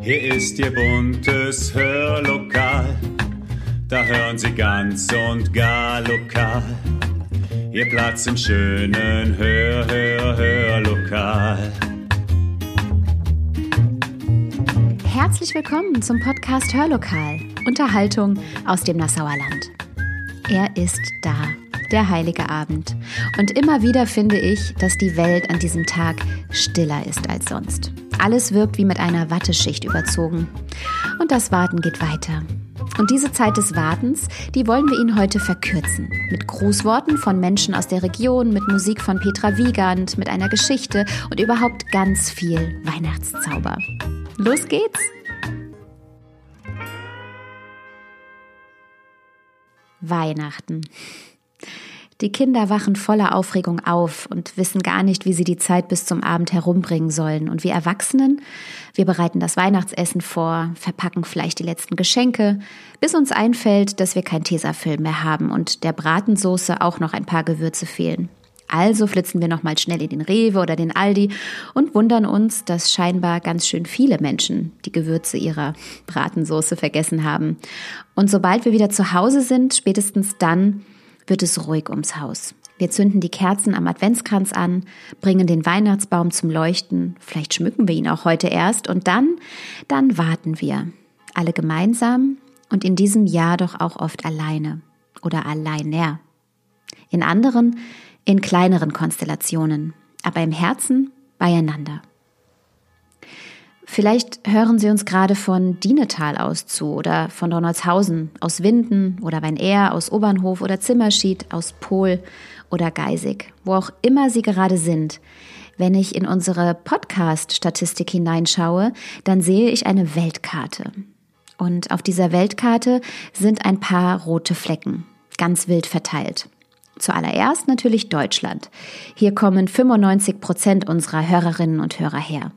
Hier ist Ihr buntes Hörlokal. Da hören Sie ganz und gar lokal. Ihr Platz im schönen Hör, Hör, Hörlokal. Herzlich willkommen zum Podcast Hörlokal. Unterhaltung aus dem Nassauer Land. Er ist da, der heilige Abend. Und immer wieder finde ich, dass die Welt an diesem Tag stiller ist als sonst. Alles wirkt wie mit einer Watteschicht überzogen. Und das Warten geht weiter. Und diese Zeit des Wartens, die wollen wir Ihnen heute verkürzen. Mit Grußworten von Menschen aus der Region, mit Musik von Petra Wiegand, mit einer Geschichte und überhaupt ganz viel Weihnachtszauber. Los geht's! Weihnachten. Die Kinder wachen voller Aufregung auf und wissen gar nicht, wie sie die Zeit bis zum Abend herumbringen sollen. Und wir Erwachsenen, wir bereiten das Weihnachtsessen vor, verpacken vielleicht die letzten Geschenke, bis uns einfällt, dass wir kein Tesafilm mehr haben und der Bratensoße auch noch ein paar Gewürze fehlen. Also flitzen wir nochmal schnell in den Rewe oder den Aldi und wundern uns, dass scheinbar ganz schön viele Menschen die Gewürze ihrer Bratensoße vergessen haben. Und sobald wir wieder zu Hause sind, spätestens dann wird es ruhig ums Haus. Wir zünden die Kerzen am Adventskranz an, bringen den Weihnachtsbaum zum Leuchten, vielleicht schmücken wir ihn auch heute erst und dann, dann warten wir. Alle gemeinsam und in diesem Jahr doch auch oft alleine oder alleiner. In anderen, in kleineren Konstellationen, aber im Herzen beieinander. Vielleicht hören Sie uns gerade von Dienetal aus zu oder von Donaldshausen, aus Winden oder Wein-Ehr, aus Obernhof oder Zimmerschied, aus Pol oder Geisig, wo auch immer Sie gerade sind. Wenn ich in unsere Podcast-Statistik hineinschaue, dann sehe ich eine Weltkarte. Und auf dieser Weltkarte sind ein paar rote Flecken, ganz wild verteilt. Zuallererst natürlich Deutschland. Hier kommen 95 Prozent unserer Hörerinnen und Hörer her.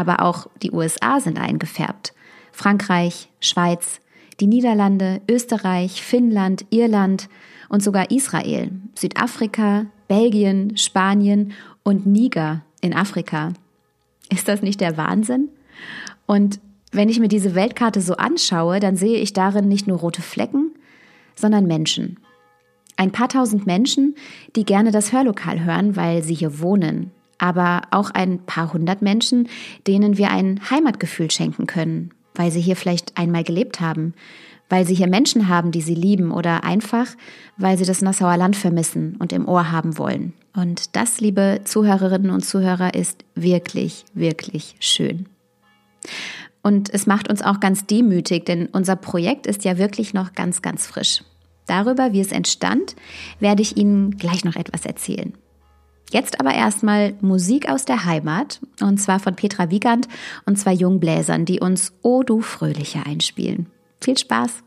Aber auch die USA sind eingefärbt. Frankreich, Schweiz, die Niederlande, Österreich, Finnland, Irland und sogar Israel, Südafrika, Belgien, Spanien und Niger in Afrika. Ist das nicht der Wahnsinn? Und wenn ich mir diese Weltkarte so anschaue, dann sehe ich darin nicht nur rote Flecken, sondern Menschen. Ein paar tausend Menschen, die gerne das Hörlokal hören, weil sie hier wohnen, aber auch ein paar hundert Menschen, denen wir ein Heimatgefühl schenken können, weil sie hier vielleicht einmal gelebt haben, weil sie hier Menschen haben, die sie lieben oder einfach, weil sie das Nassauer Land vermissen und im Ohr haben wollen. Und das, liebe Zuhörerinnen und Zuhörer, ist wirklich, wirklich schön. Und es macht uns auch ganz demütig, denn unser Projekt ist ja wirklich noch ganz, ganz frisch. Darüber, wie es entstand, werde ich Ihnen gleich noch etwas erzählen. Jetzt aber erstmal Musik aus der Heimat, und zwar von Petra Wiegand und zwei Jungbläsern, die uns O du Fröhliche einspielen. Viel Spaß!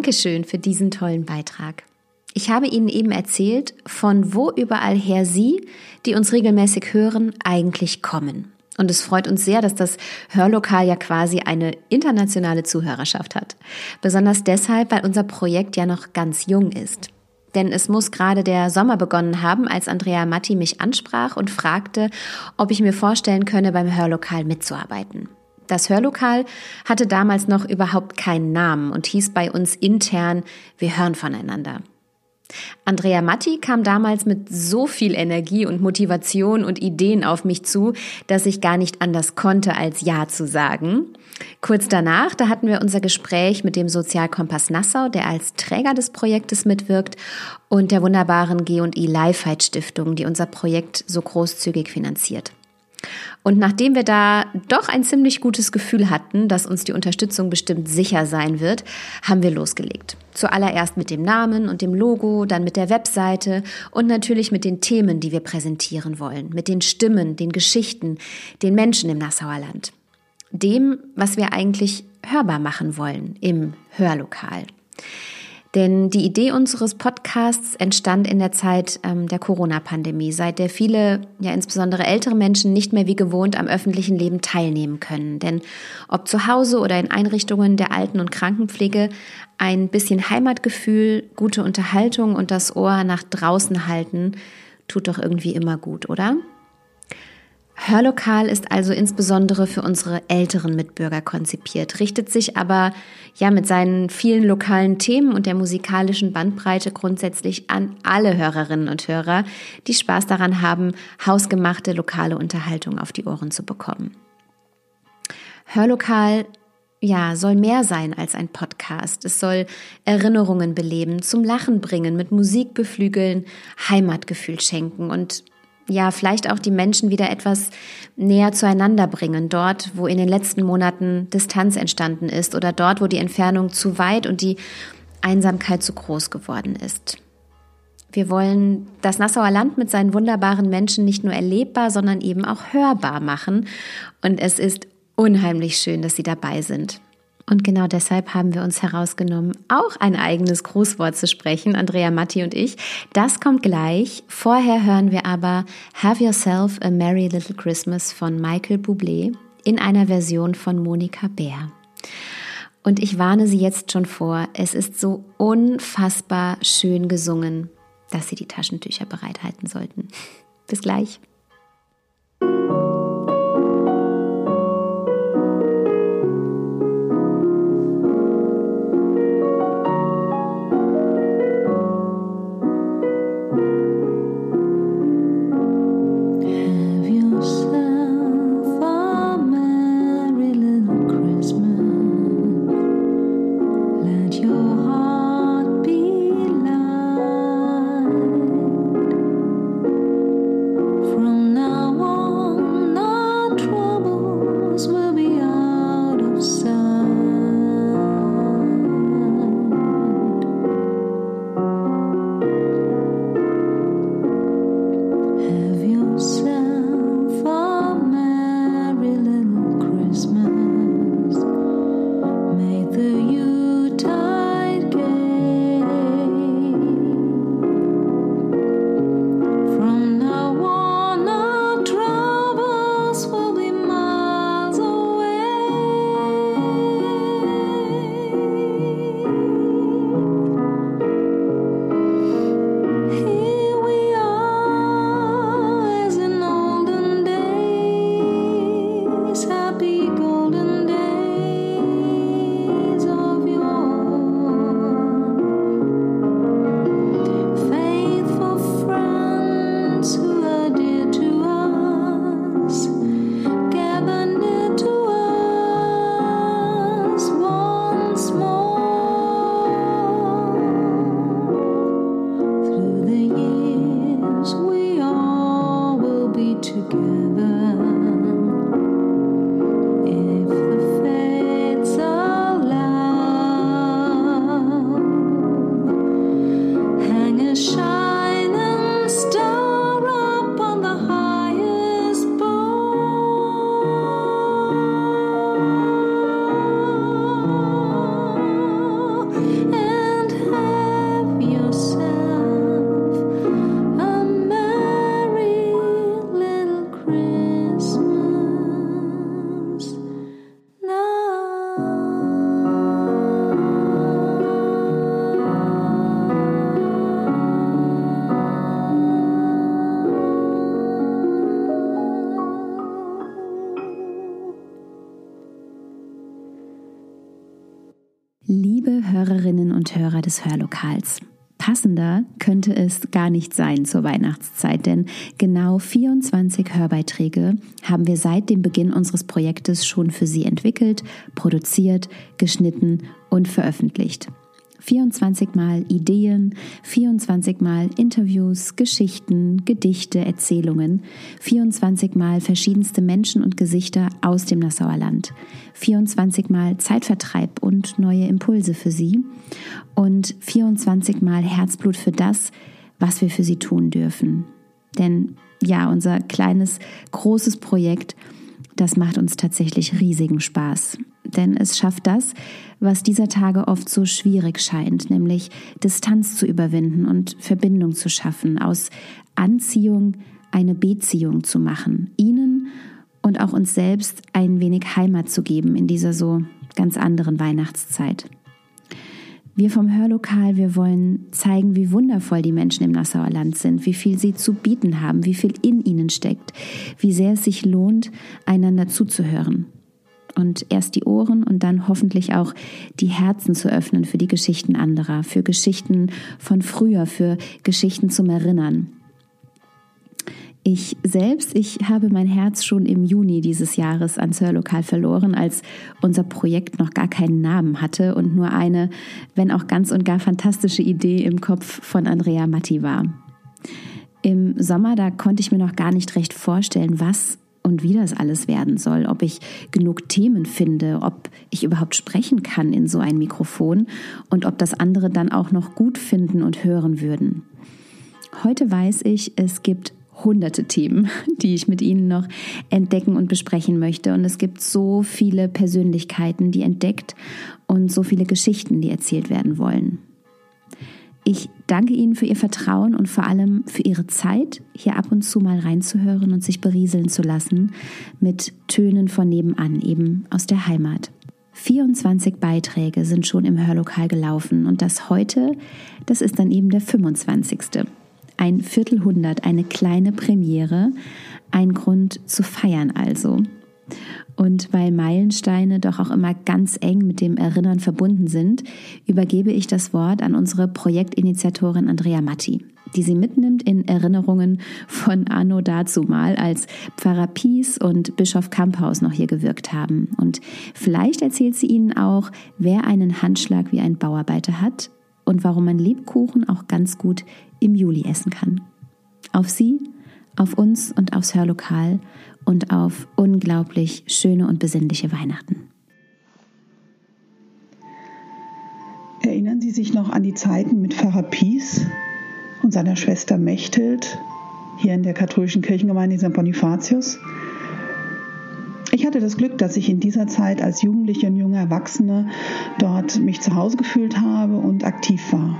Dankeschön für diesen tollen Beitrag. Ich habe Ihnen eben erzählt, von wo überall her Sie, die uns regelmäßig hören, eigentlich kommen. Und es freut uns sehr, dass das Hörlokal ja quasi eine internationale Zuhörerschaft hat. Besonders deshalb, weil unser Projekt ja noch ganz jung ist. Denn es muss gerade der Sommer begonnen haben, als Andrea Matti mich ansprach und fragte, ob ich mir vorstellen könne, beim Hörlokal mitzuarbeiten. Das Hörlokal hatte damals noch überhaupt keinen Namen und hieß bei uns intern, wir hören voneinander. Andrea Matti kam damals mit so viel Energie und Motivation und Ideen auf mich zu, dass ich gar nicht anders konnte, als Ja zu sagen. Kurz danach, da hatten wir unser Gespräch mit dem Sozialkompass Nassau, der als Träger des Projektes mitwirkt, und der wunderbaren G&I Lifeheit Stiftung, die unser Projekt so großzügig finanziert. Und nachdem wir da doch ein ziemlich gutes Gefühl hatten, dass uns die Unterstützung bestimmt sicher sein wird, haben wir losgelegt. Zuallererst mit dem Namen und dem Logo, dann mit der Webseite und natürlich mit den Themen, die wir präsentieren wollen, mit den Stimmen, den Geschichten, den Menschen im Nassauer Land. Dem, was wir eigentlich hörbar machen wollen im Hörlokal. Denn die Idee unseres Podcasts entstand in der Zeit ähm, der Corona-Pandemie, seit der viele, ja insbesondere ältere Menschen nicht mehr wie gewohnt am öffentlichen Leben teilnehmen können. Denn ob zu Hause oder in Einrichtungen der Alten- und Krankenpflege, ein bisschen Heimatgefühl, gute Unterhaltung und das Ohr nach draußen halten, tut doch irgendwie immer gut, oder? Hörlokal ist also insbesondere für unsere älteren Mitbürger konzipiert, richtet sich aber ja mit seinen vielen lokalen Themen und der musikalischen Bandbreite grundsätzlich an alle Hörerinnen und Hörer, die Spaß daran haben, hausgemachte lokale Unterhaltung auf die Ohren zu bekommen. Hörlokal ja, soll mehr sein als ein Podcast. Es soll Erinnerungen beleben, zum Lachen bringen, mit Musik beflügeln, Heimatgefühl schenken und ja, vielleicht auch die Menschen wieder etwas näher zueinander bringen, dort, wo in den letzten Monaten Distanz entstanden ist oder dort, wo die Entfernung zu weit und die Einsamkeit zu groß geworden ist. Wir wollen das Nassauer Land mit seinen wunderbaren Menschen nicht nur erlebbar, sondern eben auch hörbar machen. Und es ist unheimlich schön, dass Sie dabei sind. Und genau deshalb haben wir uns herausgenommen, auch ein eigenes Grußwort zu sprechen, Andrea Matti und ich. Das kommt gleich. Vorher hören wir aber Have Yourself a Merry Little Christmas von Michael Bublé in einer Version von Monika Bär. Und ich warne Sie jetzt schon vor, es ist so unfassbar schön gesungen, dass Sie die Taschentücher bereithalten sollten. Bis gleich. Hörer des Hörlokals. Passender könnte es gar nicht sein zur Weihnachtszeit, denn genau 24 Hörbeiträge haben wir seit dem Beginn unseres Projektes schon für Sie entwickelt, produziert, geschnitten und veröffentlicht. 24 Mal Ideen, 24 Mal Interviews, Geschichten, Gedichte, Erzählungen, 24 Mal verschiedenste Menschen und Gesichter aus dem Nassauer Land, 24 Mal Zeitvertreib und neue Impulse für Sie. Und 24 Mal Herzblut für das, was wir für Sie tun dürfen. Denn ja, unser kleines, großes Projekt, das macht uns tatsächlich riesigen Spaß. Denn es schafft das, was dieser Tage oft so schwierig scheint, nämlich Distanz zu überwinden und Verbindung zu schaffen, aus Anziehung eine Beziehung zu machen, ihnen und auch uns selbst ein wenig Heimat zu geben in dieser so ganz anderen Weihnachtszeit. Wir vom Hörlokal, wir wollen zeigen, wie wundervoll die Menschen im Nassauer Land sind, wie viel sie zu bieten haben, wie viel in ihnen steckt, wie sehr es sich lohnt, einander zuzuhören und erst die Ohren und dann hoffentlich auch die Herzen zu öffnen für die Geschichten anderer, für Geschichten von früher, für Geschichten zum Erinnern. Ich selbst, ich habe mein Herz schon im Juni dieses Jahres ans Hörlokal verloren, als unser Projekt noch gar keinen Namen hatte und nur eine, wenn auch ganz und gar fantastische Idee im Kopf von Andrea Matti war. Im Sommer, da konnte ich mir noch gar nicht recht vorstellen, was und wie das alles werden soll, ob ich genug Themen finde, ob ich überhaupt sprechen kann in so ein Mikrofon und ob das andere dann auch noch gut finden und hören würden. Heute weiß ich, es gibt hunderte Themen, die ich mit Ihnen noch entdecken und besprechen möchte. Und es gibt so viele Persönlichkeiten, die entdeckt und so viele Geschichten, die erzählt werden wollen. Ich danke Ihnen für Ihr Vertrauen und vor allem für Ihre Zeit, hier ab und zu mal reinzuhören und sich berieseln zu lassen mit Tönen von nebenan, eben aus der Heimat. 24 Beiträge sind schon im Hörlokal gelaufen und das heute, das ist dann eben der 25. Ein Viertelhundert, eine kleine Premiere, ein Grund zu feiern also. Und weil Meilensteine doch auch immer ganz eng mit dem Erinnern verbunden sind, übergebe ich das Wort an unsere Projektinitiatorin Andrea Matti, die sie mitnimmt in Erinnerungen von Anno dazumal, als Pfarrer Pies und Bischof Kamphaus noch hier gewirkt haben. Und vielleicht erzählt sie Ihnen auch, wer einen Handschlag wie ein Bauarbeiter hat und warum man Lebkuchen auch ganz gut im Juli essen kann. Auf Sie, auf uns und aufs Hörlokal und auf unglaublich schöne und besinnliche Weihnachten. Erinnern Sie sich noch an die Zeiten mit Pfarrer Pies und seiner Schwester Mechthild hier in der katholischen Kirchengemeinde St. Bonifatius? Ich hatte das Glück, dass ich in dieser Zeit als Jugendliche und junge Erwachsene dort mich zu Hause gefühlt habe und aktiv war.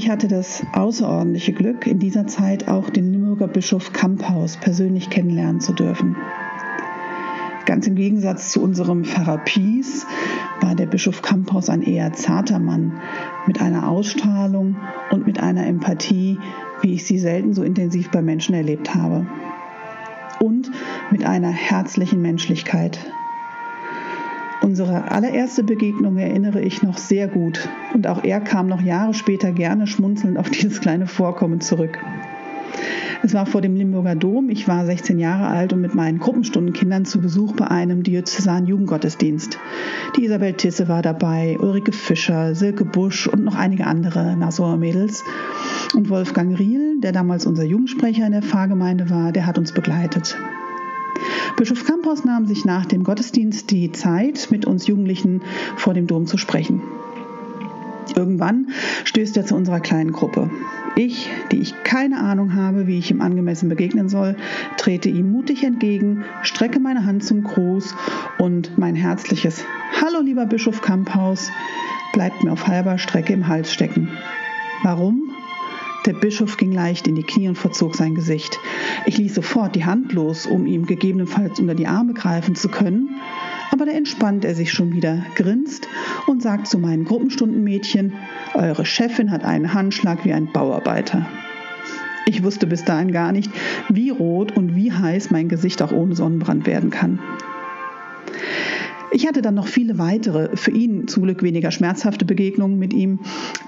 Ich hatte das außerordentliche Glück, in dieser Zeit auch den Limburger Bischof Kamphaus persönlich kennenlernen zu dürfen. Ganz im Gegensatz zu unserem Pfarrer Pies war der Bischof Kamphaus ein eher zarter Mann mit einer Ausstrahlung und mit einer Empathie, wie ich sie selten so intensiv bei Menschen erlebt habe. Und mit einer herzlichen Menschlichkeit, Unsere allererste Begegnung erinnere ich noch sehr gut und auch er kam noch Jahre später gerne schmunzelnd auf dieses kleine Vorkommen zurück. Es war vor dem Limburger Dom. Ich war 16 Jahre alt und mit meinen Gruppenstundenkindern zu Besuch bei einem diözesanen Jugendgottesdienst. Die Isabel Tisse war dabei, Ulrike Fischer, Silke Busch und noch einige andere Nassauer Mädels. Und Wolfgang Riel, der damals unser Jugendsprecher in der Pfarrgemeinde war, der hat uns begleitet. Bischof Campos nahm sich nach dem Gottesdienst die Zeit, mit uns Jugendlichen vor dem Dom zu sprechen. Irgendwann stößt er zu unserer kleinen Gruppe. Ich, die ich keine Ahnung habe, wie ich ihm angemessen begegnen soll, trete ihm mutig entgegen, strecke meine Hand zum Gruß und mein herzliches Hallo lieber Bischof Kamphaus bleibt mir auf halber Strecke im Hals stecken. Warum? Der Bischof ging leicht in die Knie und verzog sein Gesicht. Ich ließ sofort die Hand los, um ihm gegebenenfalls unter die Arme greifen zu können, aber da entspannt er sich schon wieder, grinst und sagt zu meinen Gruppenstundenmädchen, eure Chefin hat einen Handschlag wie ein Bauarbeiter. Ich wusste bis dahin gar nicht, wie rot und wie heiß mein Gesicht auch ohne Sonnenbrand werden kann. Ich hatte dann noch viele weitere, für ihn zum Glück weniger schmerzhafte Begegnungen mit ihm,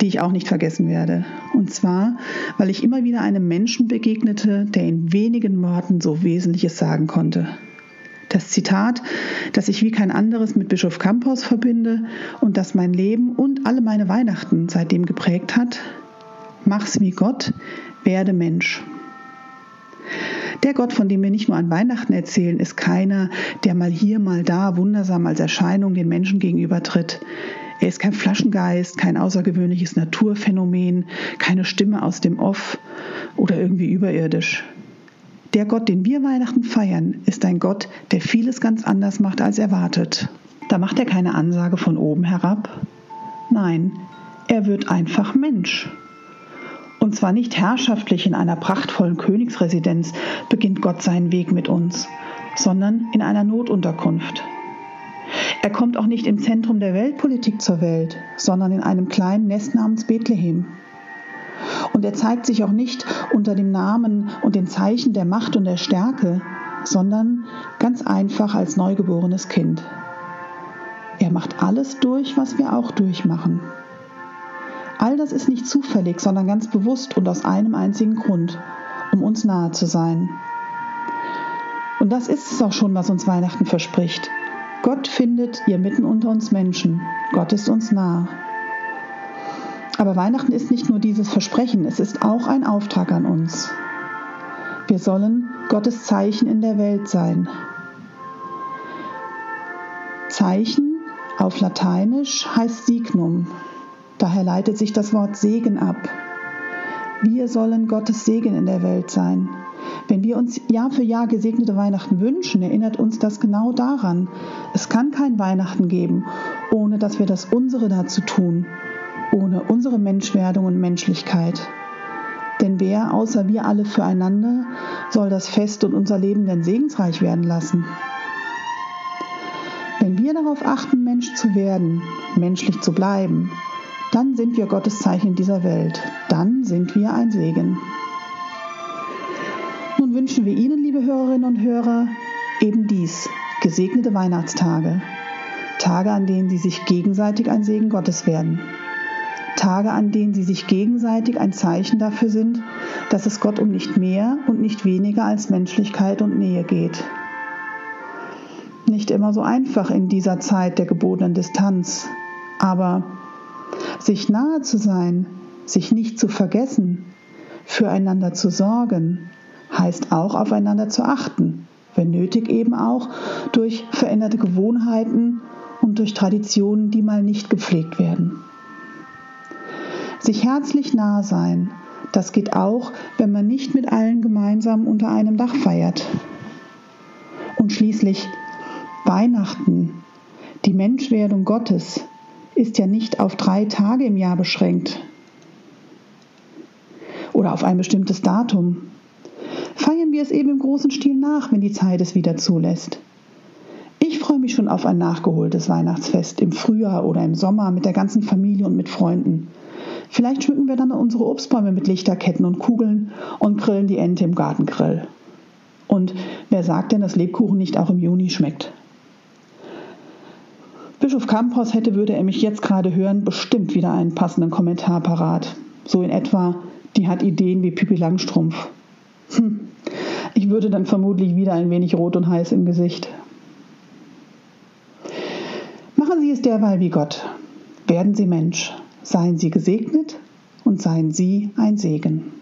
die ich auch nicht vergessen werde. Und zwar, weil ich immer wieder einem Menschen begegnete, der in wenigen Worten so Wesentliches sagen konnte. Das Zitat, das ich wie kein anderes mit Bischof Campos verbinde und das mein Leben und alle meine Weihnachten seitdem geprägt hat, mach's wie Gott, werde Mensch. Der Gott, von dem wir nicht nur an Weihnachten erzählen, ist keiner, der mal hier, mal da wundersam als Erscheinung den Menschen gegenübertritt. Er ist kein Flaschengeist, kein außergewöhnliches Naturphänomen, keine Stimme aus dem Off oder irgendwie überirdisch. Der Gott, den wir Weihnachten feiern, ist ein Gott, der vieles ganz anders macht als erwartet. Da macht er keine Ansage von oben herab. Nein, er wird einfach Mensch. Und zwar nicht herrschaftlich in einer prachtvollen Königsresidenz beginnt Gott seinen Weg mit uns, sondern in einer Notunterkunft. Er kommt auch nicht im Zentrum der Weltpolitik zur Welt, sondern in einem kleinen Nest namens Bethlehem. Und er zeigt sich auch nicht unter dem Namen und den Zeichen der Macht und der Stärke, sondern ganz einfach als neugeborenes Kind. Er macht alles durch, was wir auch durchmachen. All das ist nicht zufällig, sondern ganz bewusst und aus einem einzigen Grund, um uns nahe zu sein. Und das ist es auch schon, was uns Weihnachten verspricht. Gott findet ihr mitten unter uns Menschen. Gott ist uns nah. Aber Weihnachten ist nicht nur dieses Versprechen, es ist auch ein Auftrag an uns. Wir sollen Gottes Zeichen in der Welt sein. Zeichen auf Lateinisch heißt Signum, Daher leitet sich das Wort Segen ab. Wir sollen Gottes Segen in der Welt sein. Wenn wir uns Jahr für Jahr gesegnete Weihnachten wünschen, erinnert uns das genau daran. Es kann kein Weihnachten geben, ohne dass wir das unsere dazu tun, ohne unsere Menschwerdung und Menschlichkeit. Denn wer außer wir alle füreinander soll das Fest und unser Leben denn segensreich werden lassen? Wenn wir darauf achten, Mensch zu werden, menschlich zu bleiben, dann sind wir Gottes Zeichen dieser Welt. Dann sind wir ein Segen. Nun wünschen wir Ihnen, liebe Hörerinnen und Hörer, eben dies, gesegnete Weihnachtstage. Tage, an denen Sie sich gegenseitig ein Segen Gottes werden. Tage, an denen Sie sich gegenseitig ein Zeichen dafür sind, dass es Gott um nicht mehr und nicht weniger als Menschlichkeit und Nähe geht. Nicht immer so einfach in dieser Zeit der gebotenen Distanz, aber sich nahe zu sein, sich nicht zu vergessen, füreinander zu sorgen, heißt auch aufeinander zu achten, wenn nötig eben auch durch veränderte Gewohnheiten und durch Traditionen, die mal nicht gepflegt werden. Sich herzlich nah sein, das geht auch, wenn man nicht mit allen gemeinsam unter einem Dach feiert. Und schließlich Weihnachten, die Menschwerdung Gottes, ist ja nicht auf drei Tage im Jahr beschränkt oder auf ein bestimmtes Datum. Feiern wir es eben im großen Stil nach, wenn die Zeit es wieder zulässt. Ich freue mich schon auf ein nachgeholtes Weihnachtsfest im Frühjahr oder im Sommer mit der ganzen Familie und mit Freunden. Vielleicht schmücken wir dann unsere Obstbäume mit Lichterketten und Kugeln und grillen die Ente im Gartengrill. Und wer sagt denn, dass Lebkuchen nicht auch im Juni schmeckt? Bischof Campos hätte, würde er mich jetzt gerade hören, bestimmt wieder einen passenden Kommentar parat. So in etwa, die hat Ideen wie Pippi Langstrumpf. Hm. Ich würde dann vermutlich wieder ein wenig rot und heiß im Gesicht. Machen Sie es derweil wie Gott. Werden Sie Mensch. Seien Sie gesegnet und seien Sie ein Segen.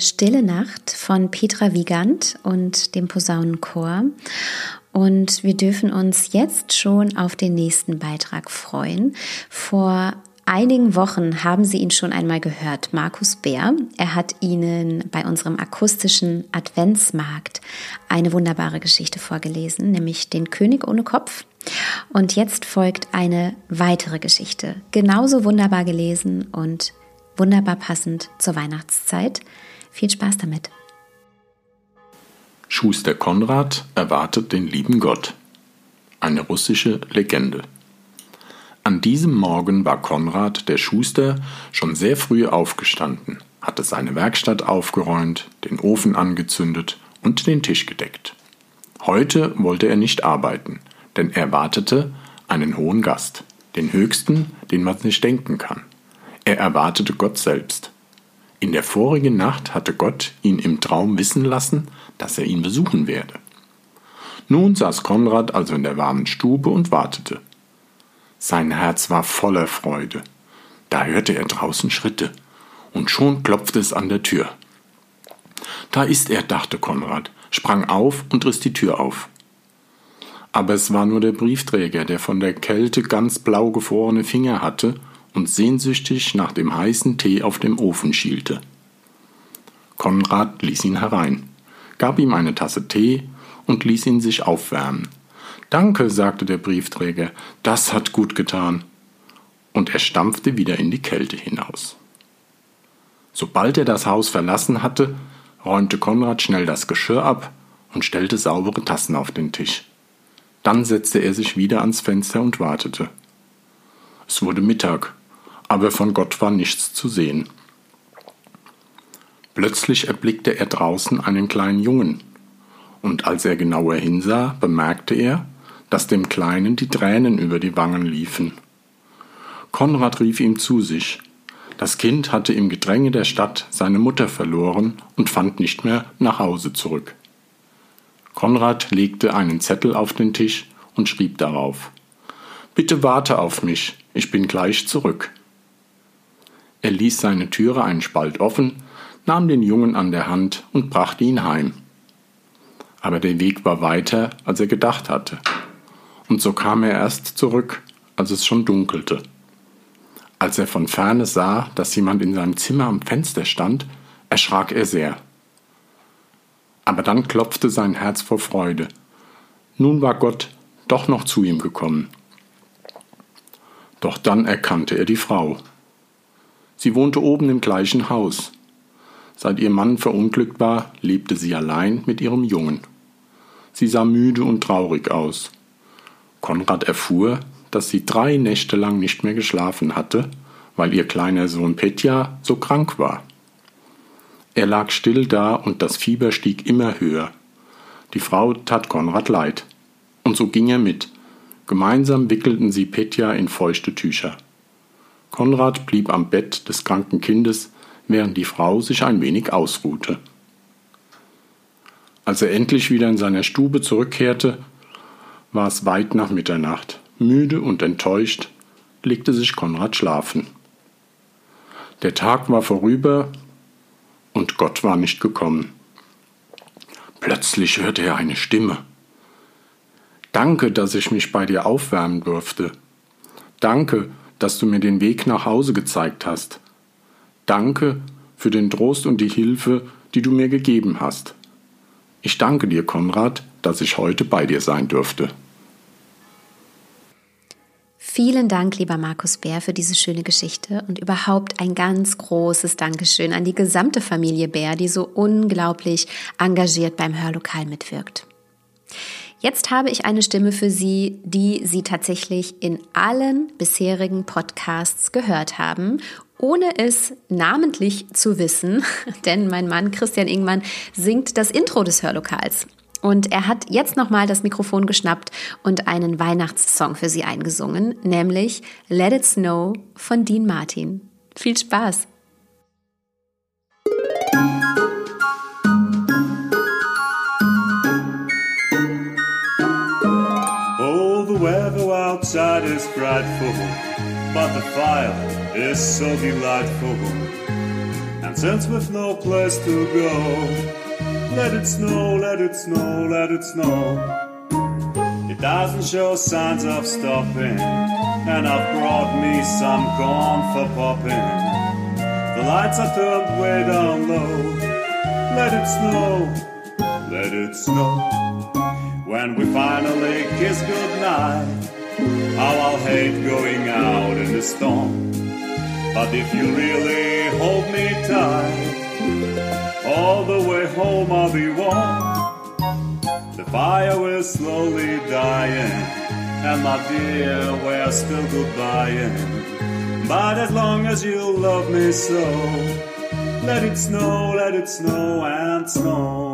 Stille Nacht von Petra Wiegand und dem Posaunenchor. Und wir dürfen uns jetzt schon auf den nächsten Beitrag freuen. Vor einigen Wochen haben Sie ihn schon einmal gehört, Markus Bär. Er hat Ihnen bei unserem akustischen Adventsmarkt eine wunderbare Geschichte vorgelesen, nämlich Den König ohne Kopf. Und jetzt folgt eine weitere Geschichte, genauso wunderbar gelesen und wunderbar passend zur Weihnachtszeit. Viel Spaß damit. Schuster Konrad erwartet den lieben Gott. Eine russische Legende. An diesem Morgen war Konrad, der Schuster, schon sehr früh aufgestanden, hatte seine Werkstatt aufgeräumt, den Ofen angezündet und den Tisch gedeckt. Heute wollte er nicht arbeiten, denn er wartete einen hohen Gast, den höchsten, den man sich denken kann. Er erwartete Gott selbst. In der vorigen Nacht hatte Gott ihn im Traum wissen lassen, dass er ihn besuchen werde. Nun saß Konrad also in der warmen Stube und wartete. Sein Herz war voller Freude. Da hörte er draußen Schritte, und schon klopfte es an der Tür. Da ist er, dachte Konrad, sprang auf und riss die Tür auf. Aber es war nur der Briefträger, der von der Kälte ganz blau gefrorene Finger hatte und sehnsüchtig nach dem heißen Tee auf dem Ofen schielte. Konrad ließ ihn herein, gab ihm eine Tasse Tee und ließ ihn sich aufwärmen. Danke, sagte der Briefträger, das hat gut getan. Und er stampfte wieder in die Kälte hinaus. Sobald er das Haus verlassen hatte, räumte Konrad schnell das Geschirr ab und stellte saubere Tassen auf den Tisch. Dann setzte er sich wieder ans Fenster und wartete. Es wurde Mittag, aber von Gott war nichts zu sehen. Plötzlich erblickte er draußen einen kleinen Jungen, und als er genauer hinsah, bemerkte er, dass dem Kleinen die Tränen über die Wangen liefen. Konrad rief ihm zu sich. Das Kind hatte im Gedränge der Stadt seine Mutter verloren und fand nicht mehr nach Hause zurück. Konrad legte einen Zettel auf den Tisch und schrieb darauf Bitte warte auf mich, ich bin gleich zurück. Er ließ seine Türe einen Spalt offen, nahm den Jungen an der Hand und brachte ihn heim. Aber der Weg war weiter, als er gedacht hatte. Und so kam er erst zurück, als es schon dunkelte. Als er von ferne sah, dass jemand in seinem Zimmer am Fenster stand, erschrak er sehr. Aber dann klopfte sein Herz vor Freude. Nun war Gott doch noch zu ihm gekommen. Doch dann erkannte er die Frau. Sie wohnte oben im gleichen Haus. Seit ihr Mann verunglückt war, lebte sie allein mit ihrem Jungen. Sie sah müde und traurig aus. Konrad erfuhr, dass sie drei Nächte lang nicht mehr geschlafen hatte, weil ihr kleiner Sohn Petja so krank war. Er lag still da und das Fieber stieg immer höher. Die Frau tat Konrad leid. Und so ging er mit. Gemeinsam wickelten sie Petja in feuchte Tücher. Konrad blieb am Bett des kranken Kindes, während die Frau sich ein wenig ausruhte. Als er endlich wieder in seiner Stube zurückkehrte, war es weit nach Mitternacht. Müde und enttäuscht legte sich Konrad schlafen. Der Tag war vorüber und Gott war nicht gekommen. Plötzlich hörte er eine Stimme. Danke, dass ich mich bei dir aufwärmen durfte. Danke, dass du mir den Weg nach Hause gezeigt hast. Danke für den Trost und die Hilfe, die du mir gegeben hast. Ich danke dir, Konrad, dass ich heute bei dir sein durfte. Vielen Dank, lieber Markus Bär, für diese schöne Geschichte und überhaupt ein ganz großes Dankeschön an die gesamte Familie Bär, die so unglaublich engagiert beim Hörlokal mitwirkt. Jetzt habe ich eine Stimme für Sie, die Sie tatsächlich in allen bisherigen Podcasts gehört haben, ohne es namentlich zu wissen, denn mein Mann Christian Ingmann singt das Intro des Hörlokals. Und er hat jetzt nochmal das Mikrofon geschnappt und einen Weihnachtssong für Sie eingesungen, nämlich Let It Snow von Dean Martin. Viel Spaß! Outside is frightful, but the fire is so delightful. And since we've no place to go. Let it snow, let it snow, let it snow. It doesn't show signs of stopping, and I've brought me some corn for popping. The lights are turned way down low. Let it snow, let it snow. When we finally kiss goodnight, how I'll hate going out in the storm. But if you really hold me tight, all the way home I'll be warm. The fire will slowly dying, and my dear, we're still goodbying. But as long as you love me so, let it snow, let it snow and snow.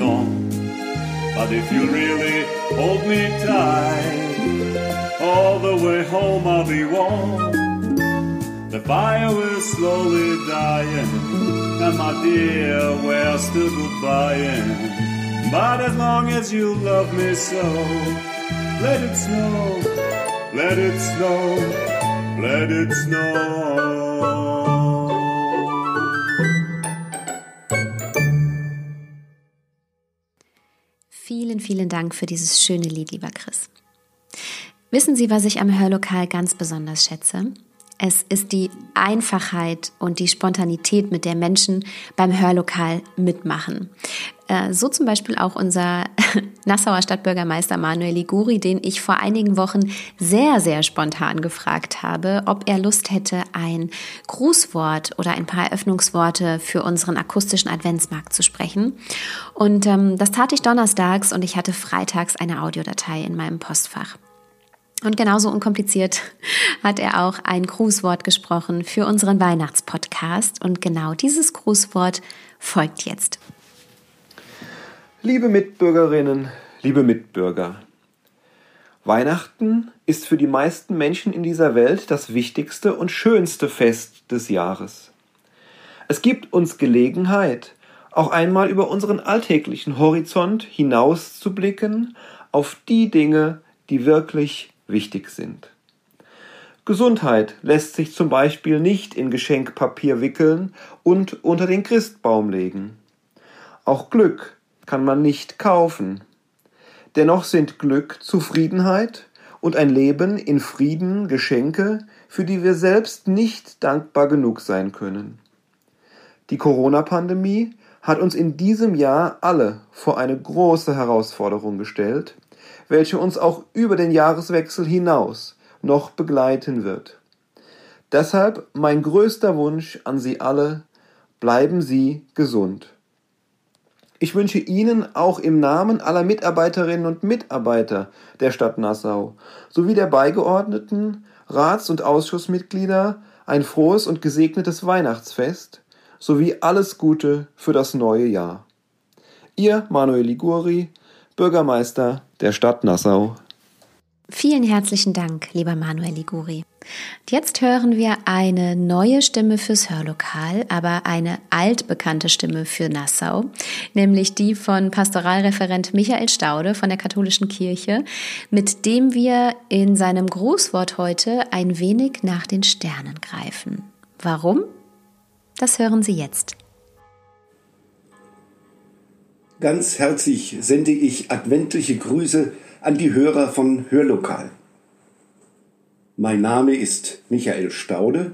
In. But if you really hold me tight, all the way home I'll be warm. The fire will slowly dying, and my dear, we're still goodbying. But as long as you love me so, let it snow, let it snow, let it snow. Vielen, vielen Dank für dieses schöne Lied, lieber Chris. Wissen Sie, was ich am Hörlokal ganz besonders schätze? Es ist die Einfachheit und die Spontanität, mit der Menschen beim Hörlokal mitmachen. Äh, so zum Beispiel auch unser Nassauer Stadtbürgermeister Manuel Liguri, den ich vor einigen Wochen sehr, sehr spontan gefragt habe, ob er Lust hätte, ein Grußwort oder ein paar Eröffnungsworte für unseren akustischen Adventsmarkt zu sprechen. Und ähm, das tat ich donnerstags und ich hatte freitags eine Audiodatei in meinem Postfach. Und genauso unkompliziert hat er auch ein Grußwort gesprochen für unseren Weihnachtspodcast. Und genau dieses Grußwort folgt jetzt. Liebe Mitbürgerinnen, liebe Mitbürger, Weihnachten ist für die meisten Menschen in dieser Welt das wichtigste und schönste Fest des Jahres. Es gibt uns Gelegenheit, auch einmal über unseren alltäglichen Horizont hinaus zu blicken auf die Dinge, die wirklich wichtig sind. Gesundheit lässt sich zum Beispiel nicht in Geschenkpapier wickeln und unter den Christbaum legen. Auch Glück kann man nicht kaufen. Dennoch sind Glück, Zufriedenheit und ein Leben in Frieden Geschenke, für die wir selbst nicht dankbar genug sein können. Die Corona-Pandemie hat uns in diesem Jahr alle vor eine große Herausforderung gestellt, welche uns auch über den Jahreswechsel hinaus noch begleiten wird. Deshalb mein größter Wunsch an Sie alle, bleiben Sie gesund. Ich wünsche Ihnen auch im Namen aller Mitarbeiterinnen und Mitarbeiter der Stadt Nassau sowie der Beigeordneten, Rats- und Ausschussmitglieder ein frohes und gesegnetes Weihnachtsfest sowie alles Gute für das neue Jahr. Ihr Manuel Liguri, Bürgermeister der Stadt Nassau. Vielen herzlichen Dank, lieber Manuel Liguri. Jetzt hören wir eine neue Stimme fürs Hörlokal, aber eine altbekannte Stimme für Nassau, nämlich die von Pastoralreferent Michael Staude von der Katholischen Kirche, mit dem wir in seinem Grußwort heute ein wenig nach den Sternen greifen. Warum? Das hören Sie jetzt. Ganz herzlich sende ich adventliche Grüße an die Hörer von Hörlokal. Mein Name ist Michael Staude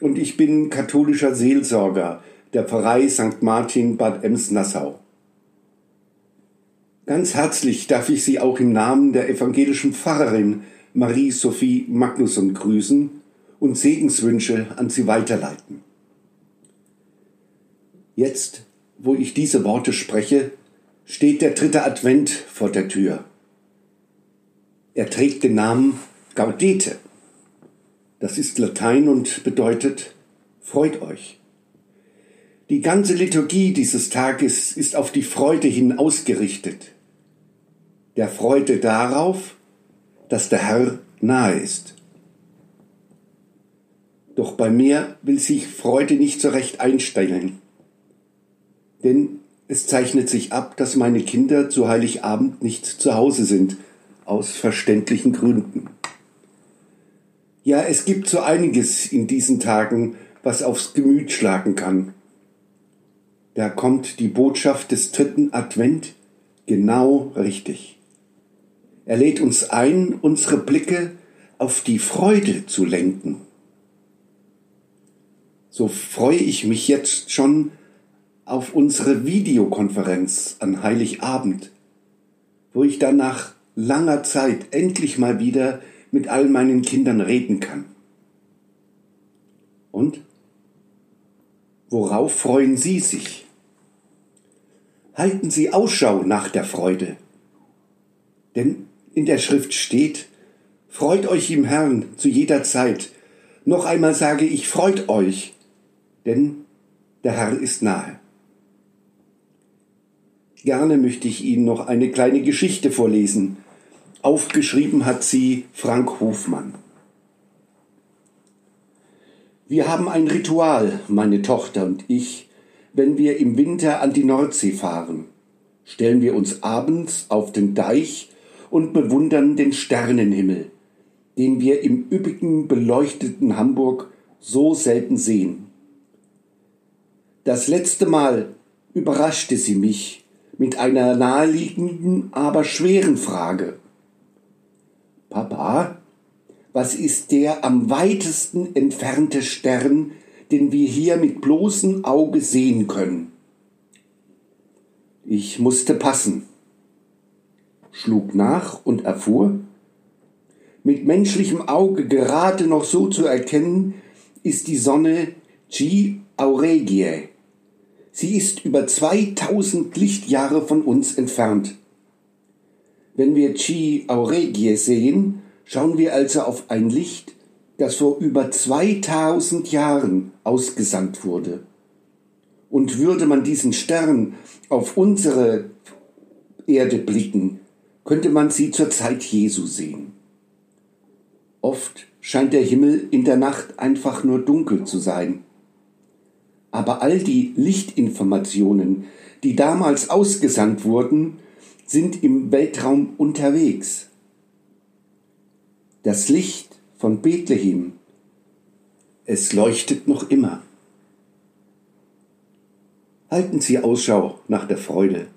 und ich bin katholischer Seelsorger der Pfarrei St. Martin Bad Ems-Nassau. Ganz herzlich darf ich Sie auch im Namen der evangelischen Pfarrerin Marie-Sophie Magnusson grüßen und Segenswünsche an Sie weiterleiten. Jetzt wo ich diese Worte spreche, steht der dritte Advent vor der Tür. Er trägt den Namen Gaudete. Das ist Latein und bedeutet freut euch. Die ganze Liturgie dieses Tages ist auf die Freude hin ausgerichtet. Der Freude darauf, dass der Herr nahe ist. Doch bei mir will sich Freude nicht so recht einstellen. Denn es zeichnet sich ab, dass meine Kinder zu Heiligabend nicht zu Hause sind, aus verständlichen Gründen. Ja, es gibt so einiges in diesen Tagen, was aufs Gemüt schlagen kann. Da kommt die Botschaft des dritten Advent genau richtig. Er lädt uns ein, unsere Blicke auf die Freude zu lenken. So freue ich mich jetzt schon auf unsere Videokonferenz an Heiligabend, wo ich dann nach langer Zeit endlich mal wieder mit all meinen Kindern reden kann. Und? Worauf freuen Sie sich? Halten Sie Ausschau nach der Freude. Denn in der Schrift steht, Freut euch im Herrn zu jeder Zeit. Noch einmal sage ich, freut euch, denn der Herr ist nahe. Gerne möchte ich Ihnen noch eine kleine Geschichte vorlesen. Aufgeschrieben hat sie Frank Hofmann. Wir haben ein Ritual, meine Tochter und ich, wenn wir im Winter an die Nordsee fahren. Stellen wir uns abends auf den Deich und bewundern den Sternenhimmel, den wir im üppigen beleuchteten Hamburg so selten sehen. Das letzte Mal überraschte sie mich, mit einer naheliegenden, aber schweren Frage. Papa, was ist der am weitesten entfernte Stern, den wir hier mit bloßem Auge sehen können? Ich musste passen, schlug nach und erfuhr, mit menschlichem Auge gerade noch so zu erkennen, ist die Sonne G Aurigae Sie ist über 2000 Lichtjahre von uns entfernt. Wenn wir Chi Aurigae sehen, schauen wir also auf ein Licht, das vor über 2000 Jahren ausgesandt wurde. Und würde man diesen Stern auf unsere Erde blicken, könnte man sie zur Zeit Jesu sehen. Oft scheint der Himmel in der Nacht einfach nur dunkel zu sein aber all die Lichtinformationen, die damals ausgesandt wurden, sind im Weltraum unterwegs. Das Licht von Bethlehem, es leuchtet noch immer. Halten Sie Ausschau nach der Freude.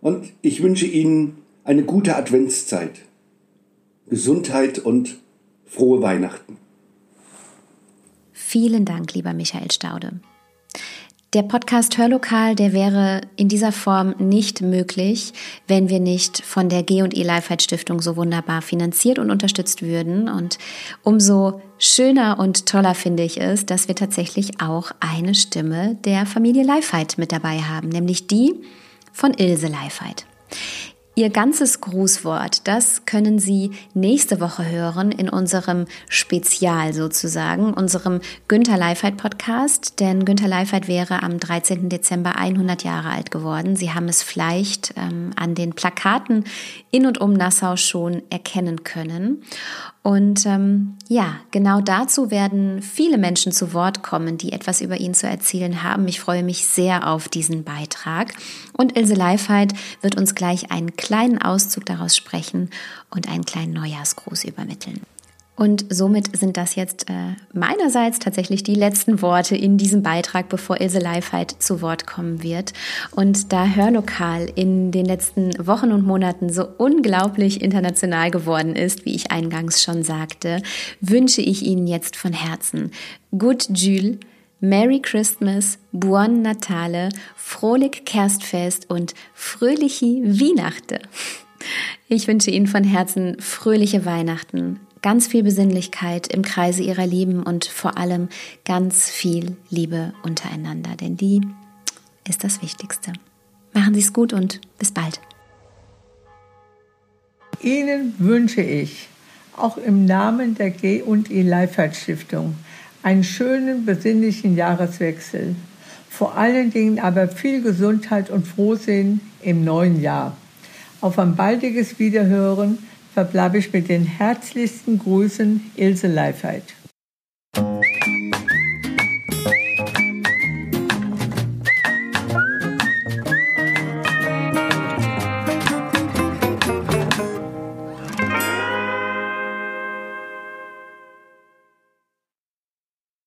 Und ich wünsche Ihnen eine gute Adventszeit, Gesundheit und frohe Weihnachten. Vielen Dank, lieber Michael Staude. Der Podcast Hörlokal, der wäre in dieser Form nicht möglich, wenn wir nicht von der G&E Lifeheit Stiftung so wunderbar finanziert und unterstützt würden. Und umso schöner und toller finde ich es, dass wir tatsächlich auch eine Stimme der Familie Lifeheit mit dabei haben, nämlich die von Ilse Lifeheit. Ihr ganzes Grußwort, das können Sie nächste Woche hören in unserem Spezial sozusagen, unserem Günther Leifheit Podcast. Denn Günther Leifheit wäre am 13. Dezember 100 Jahre alt geworden. Sie haben es vielleicht ähm, an den Plakaten in und um Nassau schon erkennen können. Und ähm, ja, genau dazu werden viele Menschen zu Wort kommen, die etwas über ihn zu erzählen haben. Ich freue mich sehr auf diesen Beitrag. Und Ilse Leifheit wird uns gleich einen kleinen Auszug daraus sprechen und einen kleinen Neujahrsgruß übermitteln. Und somit sind das jetzt äh, meinerseits tatsächlich die letzten Worte in diesem Beitrag, bevor Ilse Leifheit zu Wort kommen wird. Und da Hörlokal in den letzten Wochen und Monaten so unglaublich international geworden ist, wie ich eingangs schon sagte, wünsche ich Ihnen jetzt von Herzen Good Jules, Merry Christmas, Buon Natale, Frohlich Kerstfest und fröhliche Weihnachten. Ich wünsche Ihnen von Herzen fröhliche Weihnachten, ganz viel Besinnlichkeit im Kreise ihrer Lieben und vor allem ganz viel Liebe untereinander, denn die ist das Wichtigste. Machen Sie es gut und bis bald. Ihnen wünsche ich auch im Namen der G und I Leifert Stiftung einen schönen besinnlichen Jahreswechsel. Vor allen Dingen aber viel Gesundheit und Frohsinn im neuen Jahr. Auf ein baldiges Wiederhören verbleibe ich mit den herzlichsten Grüßen Ilse Leifheit.